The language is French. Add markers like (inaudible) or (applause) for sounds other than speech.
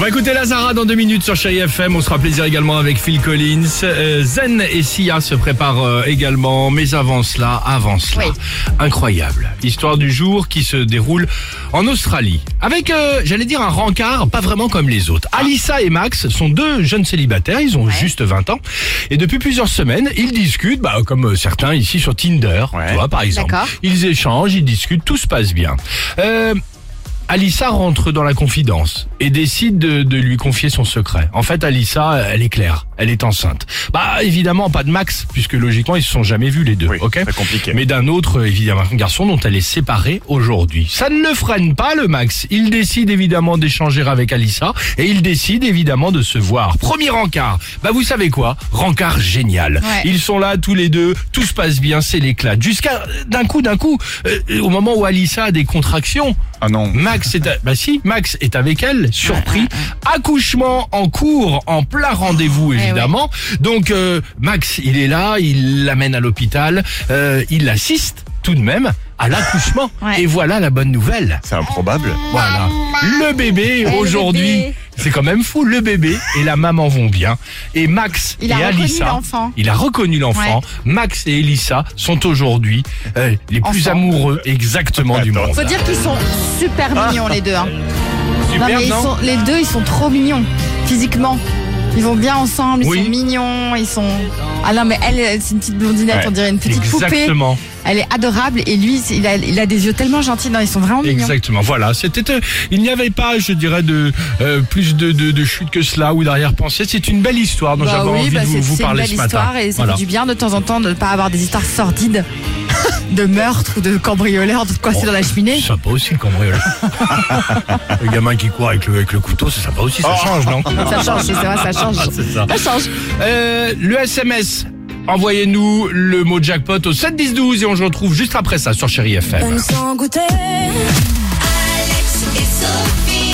Va écouter Lazara dans deux minutes sur Chéri FM. On sera plaisir également avec Phil Collins. Euh, Zen et Sia se préparent euh, également. Mais avant cela, avant cela, incroyable. Histoire du jour qui se déroule en Australie. Avec, euh, j'allais dire, un rencard pas vraiment comme les autres. Alissa et Max sont deux jeunes célibataires. Ils ont juste 20 ans. Et depuis plusieurs semaines, ils discutent, bah, comme euh, certains ici sur Tinder, tu vois, par exemple. Ils échangent, ils discutent, tout se passe bien. Alissa rentre dans la confidence et décide de, de lui confier son secret. En fait, Alissa, elle est claire, elle est enceinte. Bah évidemment pas de Max, puisque logiquement ils se sont jamais vus les deux. ok compliqué. Mais d'un autre, évidemment, un garçon dont elle est séparée aujourd'hui. Ça ne le freine pas le Max. Il décide évidemment d'échanger avec Alissa et il décide évidemment de se voir. Premier rencard. Bah vous savez quoi? Rencard génial. Ouais. Ils sont là tous les deux, tout se passe bien, c'est l'éclat. Jusqu'à d'un coup, d'un coup, euh, au moment où Alissa a des contractions. Ah non. Max est, à- bah si, Max est avec elle, surpris. Accouchement en cours, en plein rendez-vous Eh évidemment. Donc euh, Max, il est là, il l'amène à l'hôpital, euh, il l'assiste tout de même à l'accouchement. Ouais. Et voilà la bonne nouvelle. C'est improbable. Voilà, le bébé aujourd'hui. C'est quand même fou, le bébé et la maman vont bien. Et Max Il et a reconnu Alissa, l'enfant. il a reconnu l'enfant. Ouais. Max et Elissa sont aujourd'hui euh, les plus amoureux exactement du monde. Faut dire qu'ils sont super mignons les deux. hein. Super, non mais ils non sont, les deux ils sont trop mignons physiquement. Ils vont bien ensemble, ils Oui. sont mignons, ils sont. Ah non mais elle c'est une petite blondinette, Ouais, on dirait une petite poupée. Exactement. Elle est adorable et lui il a, il a des yeux tellement gentils, non ils sont vraiment mignons. Exactement, voilà. C'était, euh, il n'y avait pas, je dirais, de euh, plus de, de, de chute que cela ou d'arrière-pensée. C'est une belle histoire dont Bah j'avais oui, envie bah de vous, c'est vous c'est une parler belle ce matin. histoire et ça Voilà. fait du bien de temps en temps de ne pas avoir des histoires sordides de meurtre ou de cambrioleur, de quoi c'est dans la cheminée. C'est sympa aussi le cambriolage. (laughs) le gamin qui court avec le, avec le couteau, c'est sympa aussi, ça change, non? Ça change, c'est vrai, ça change. Ah, ça. Ça change. Euh, le SMS. Envoyez-nous le mot jackpot au 7 10 12 et on se retrouve juste après ça sur Chéri FM. Donne sans goûter. Alex et Sophie.